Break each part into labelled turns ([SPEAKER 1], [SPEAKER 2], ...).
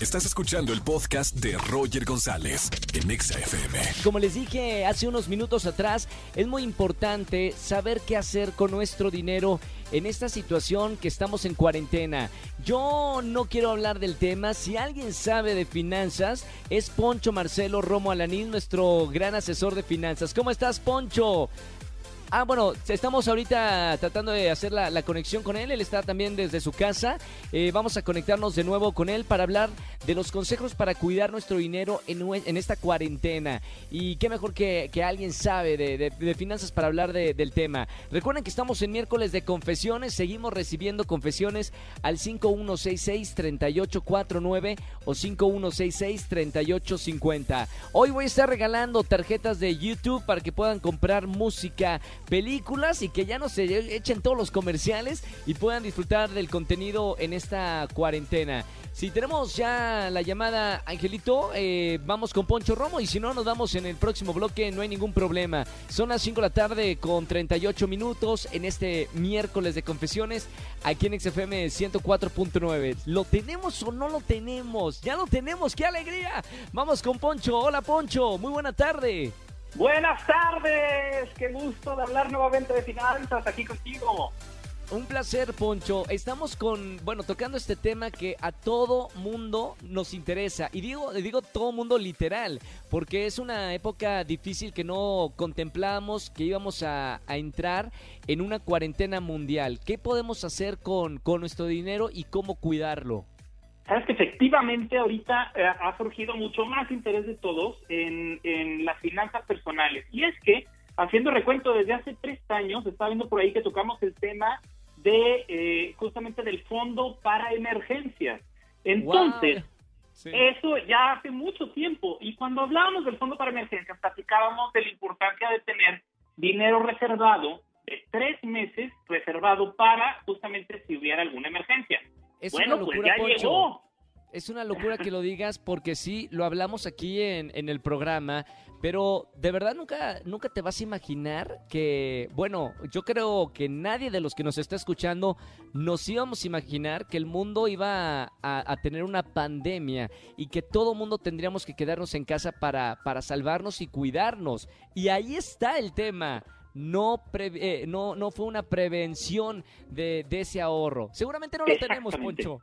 [SPEAKER 1] Estás escuchando el podcast de Roger González en Exa FM.
[SPEAKER 2] Como les dije hace unos minutos atrás, es muy importante saber qué hacer con nuestro dinero en esta situación que estamos en cuarentena. Yo no quiero hablar del tema. Si alguien sabe de finanzas, es Poncho Marcelo Romo Alanín, nuestro gran asesor de finanzas. ¿Cómo estás, Poncho? Ah, bueno, estamos ahorita tratando de hacer la, conexión con él. Él está también desde su casa. Eh, vamos a conectarnos de nuevo con él para hablar de los consejos para cuidar nuestro dinero en, esta cuarentena. Y qué mejor que, alguien sabe de, finanzas para hablar del tema. Recuerden que estamos en miércoles de confesiones. Seguimos recibiendo confesiones al 5166-3849 o 5166-3850. Hoy voy a estar regalando tarjetas de YouTube para que puedan comprar música películas y que ya no se echen todos los comerciales y puedan disfrutar del contenido en esta cuarentena. Si tenemos ya la llamada, Angelito, eh, vamos con Poncho Romo y si no, nos vamos en el próximo bloque, no hay ningún problema. Son las 5 de la tarde con 38 minutos en este miércoles de confesiones aquí en XFM 104.9. ¿Lo tenemos o no lo tenemos? Ya lo tenemos, qué alegría. Vamos con Poncho. Hola Poncho, muy buena tarde.
[SPEAKER 3] Buenas tardes, qué gusto de hablar nuevamente de finanzas aquí contigo.
[SPEAKER 2] Un placer, Poncho. Estamos con, bueno, tocando este tema que a todo mundo nos interesa. Y digo, digo todo mundo literal, porque es una época difícil que no contemplamos que íbamos a, entrar en una cuarentena mundial. ¿Qué podemos hacer con, con nuestro dinero y cómo cuidarlo?
[SPEAKER 3] Sabes que efectivamente ahorita eh, ha surgido mucho más interés de todos en, las finanzas personales. Y es que, haciendo recuento desde hace tres años, está viendo por ahí que tocamos el tema de eh, justamente del fondo para emergencias. Entonces, eso ya hace mucho tiempo. Y cuando hablábamos del fondo para emergencias, platicábamos de la importancia de tener dinero reservado de tres meses reservado para justamente si hubiera alguna emergencia.
[SPEAKER 2] Es una pues locura, Poncho. Es una locura que lo digas porque sí, lo hablamos aquí en, en, el programa, pero de verdad nunca, nunca te vas a imaginar que, bueno, yo creo que nadie de los que nos está escuchando nos íbamos a imaginar que el mundo iba a, a, tener una pandemia y que todo mundo tendríamos que quedarnos en casa para, para salvarnos y cuidarnos. Y ahí está el tema no, eh, no, no fue una prevención de, ese ahorro. Seguramente no lo tenemos, Poncho.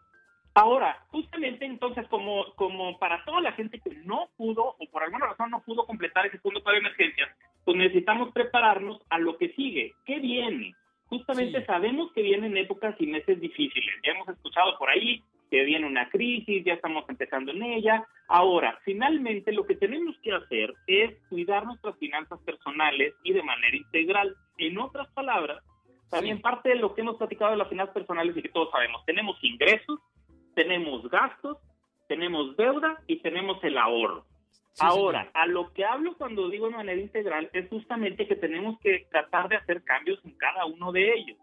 [SPEAKER 3] Ahora, justamente entonces, como, como para toda la gente que no pudo o por alguna razón no pudo completar ese fondo para emergencias, pues necesitamos prepararnos a lo que sigue. ¿Qué viene? Justamente sabemos que vienen épocas y meses difíciles. Ya hemos escuchado por ahí que viene una crisis, ya estamos empezando en ella. Ahora, finalmente lo que tenemos que hacer es cuidar nuestras finanzas personales y de manera integral. En otras palabras, también parte de lo que hemos platicado de las finanzas personales y que todos sabemos, tenemos ingresos, tenemos gastos, tenemos deuda y tenemos el ahorro. Ahora, a lo que hablo cuando digo de manera integral es justamente que tenemos que tratar de hacer cambios en cada uno de ellos.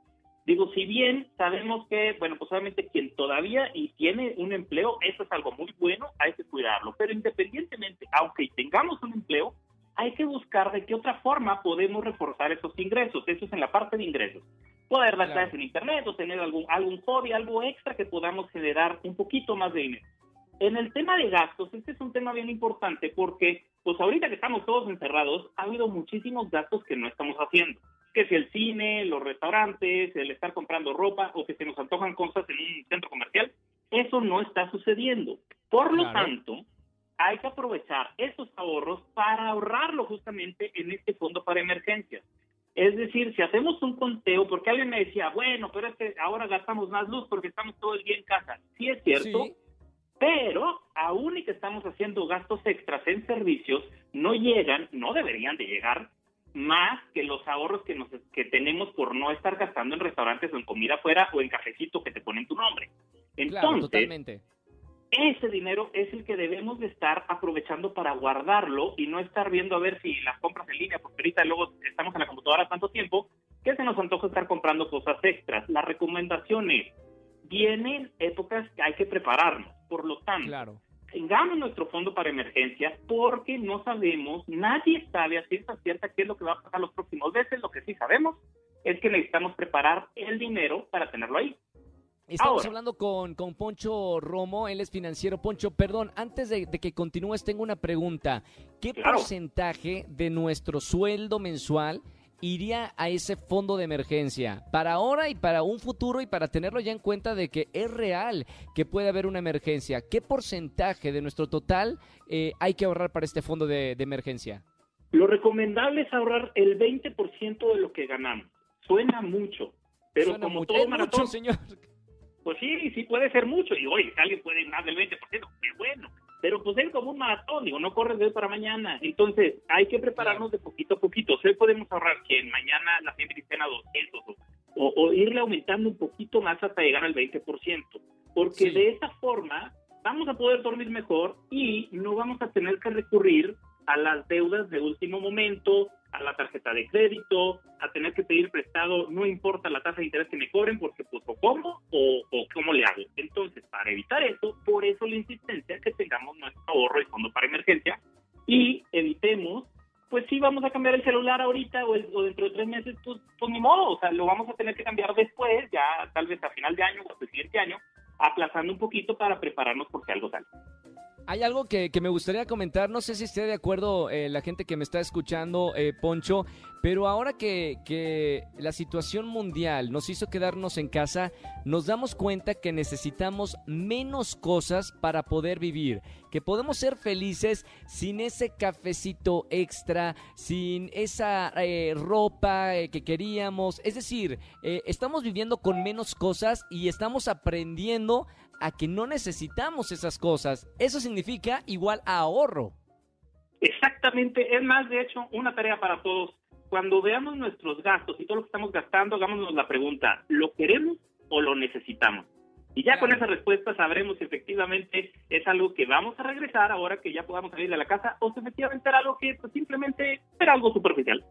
[SPEAKER 3] Digo, si bien sabemos que, bueno, pues obviamente quien todavía y tiene un empleo, eso es algo muy bueno, hay que cuidarlo. Pero independientemente, aunque tengamos un empleo, hay que buscar de qué otra forma podemos reforzar esos ingresos. Eso es en la parte de ingresos. Poder dar clases en internet o tener algún, algún hobby, algo extra que podamos generar un poquito más de dinero. En el tema de gastos, este es un tema bien importante porque, pues ahorita que estamos todos encerrados, ha habido muchísimos gastos que no estamos haciendo que si el cine, los restaurantes, el estar comprando ropa o que se nos antojan cosas en un centro comercial, eso no está sucediendo. Por lo tanto, hay que aprovechar esos ahorros para ahorrarlo justamente en este fondo para emergencias. Es decir, si hacemos un conteo, porque alguien me decía, bueno, pero es que ahora gastamos más luz porque estamos todo el día en casa. Sí es cierto, pero aún y que estamos haciendo gastos extras en servicios, no llegan, no deberían de llegar más que los ahorros que, nos, que tenemos por no estar gastando en restaurantes o en comida afuera o en cafecito que te ponen tu nombre. Entonces, ese dinero es el que debemos de estar aprovechando para guardarlo y no estar viendo a ver si las compras en línea, porque ahorita luego estamos en la computadora tanto tiempo que se nos antoja estar comprando cosas extras. La recomendación es, vienen épocas que hay que prepararnos, por lo tanto, tengamos nuestro fondo para emergencias porque no sabemos, nadie sabe a ciencia cierta qué es lo que va a pasar los próximos meses. Lo que sí sabemos es que necesitamos preparar el dinero para tenerlo ahí.
[SPEAKER 2] Estamos hablando con, con, Poncho Romo, él es financiero. Poncho, perdón, antes de, que continúes, tengo una pregunta. ¿Qué porcentaje de nuestro sueldo mensual iría a ese fondo de emergencia para ahora y para un futuro y para tenerlo ya en cuenta de que es real que puede haber una emergencia. ¿Qué porcentaje de nuestro total eh, hay que ahorrar para este fondo de, emergencia?
[SPEAKER 3] Lo recomendable es ahorrar el 20% de lo que ganamos. Suena mucho, pero como todo maratón,
[SPEAKER 2] señor.
[SPEAKER 3] Pues sí, sí puede ser mucho. Y hoy alguien puede ir más del 20%, qué bueno pero pues es como un maratón, digo, no corres de hoy para mañana. Entonces, hay que prepararnos de poquito a poquito. Hoy podemos ahorrar que mañana la gente esté a 200 o, o, irle aumentando un poquito más hasta llegar al 20%, porque de esa forma vamos a poder dormir mejor y no vamos a tener que recurrir a las deudas de último momento, a la tarjeta de crédito, a tener que pedir prestado, no importa la tasa de interés que me cobren, porque pues o cómo o, o cómo le hago. Entonces, para evitar eso, por eso la insistencia que tengamos nuestro ahorro y fondo para emergencia y evitemos, pues si vamos a cambiar el celular ahorita o, dentro de tres meses, pues, pues ni modo, o sea, lo vamos a tener que cambiar después, ya tal vez a final de año o al siguiente año, aplazando un poquito para prepararnos por si algo sale.
[SPEAKER 2] Hay algo que, me gustaría comentar, no sé si esté de acuerdo eh, la gente que me está escuchando, eh, Poncho, pero ahora que, que, la situación mundial nos hizo quedarnos en casa, nos damos cuenta que necesitamos menos cosas para poder vivir, que podemos ser felices sin ese cafecito extra, sin esa eh, ropa que queríamos, es decir, estamos viviendo con menos cosas y estamos aprendiendo a que no necesitamos esas cosas. Eso significa igual a ahorro.
[SPEAKER 3] Exactamente, es más, de hecho, una tarea para todos. Cuando veamos nuestros gastos y todo lo que estamos gastando, hagámonos la pregunta, ¿lo queremos o lo necesitamos? Y ya con esa respuesta sabremos si efectivamente es algo que vamos a regresar ahora que ya podamos salir de la casa o si efectivamente era algo que pues, simplemente era algo superficial.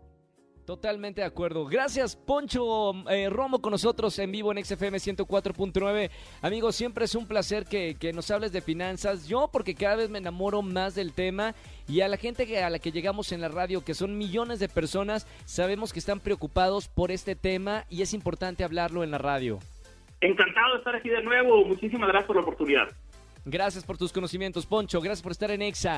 [SPEAKER 2] Totalmente de acuerdo. Gracias, Poncho eh, Romo, con nosotros en vivo en XFM 104.9. Amigos, siempre es un placer que, nos hables de finanzas. Yo, porque cada vez me enamoro más del tema y a la gente que, a la que llegamos en la radio, que son millones de personas, sabemos que están preocupados por este tema y es importante hablarlo en la radio.
[SPEAKER 3] Encantado de estar aquí de nuevo. Muchísimas gracias por la oportunidad.
[SPEAKER 2] Gracias por tus conocimientos, Poncho. Gracias por estar en EXA.